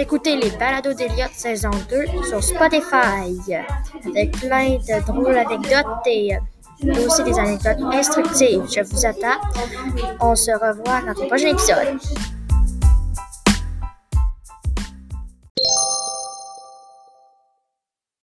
Écoutez les balados d'Eliott saison 2 sur Spotify avec plein de drôles anecdotes et euh, aussi des anecdotes instructives. Je vous attends. On se revoit dans le prochain épisode.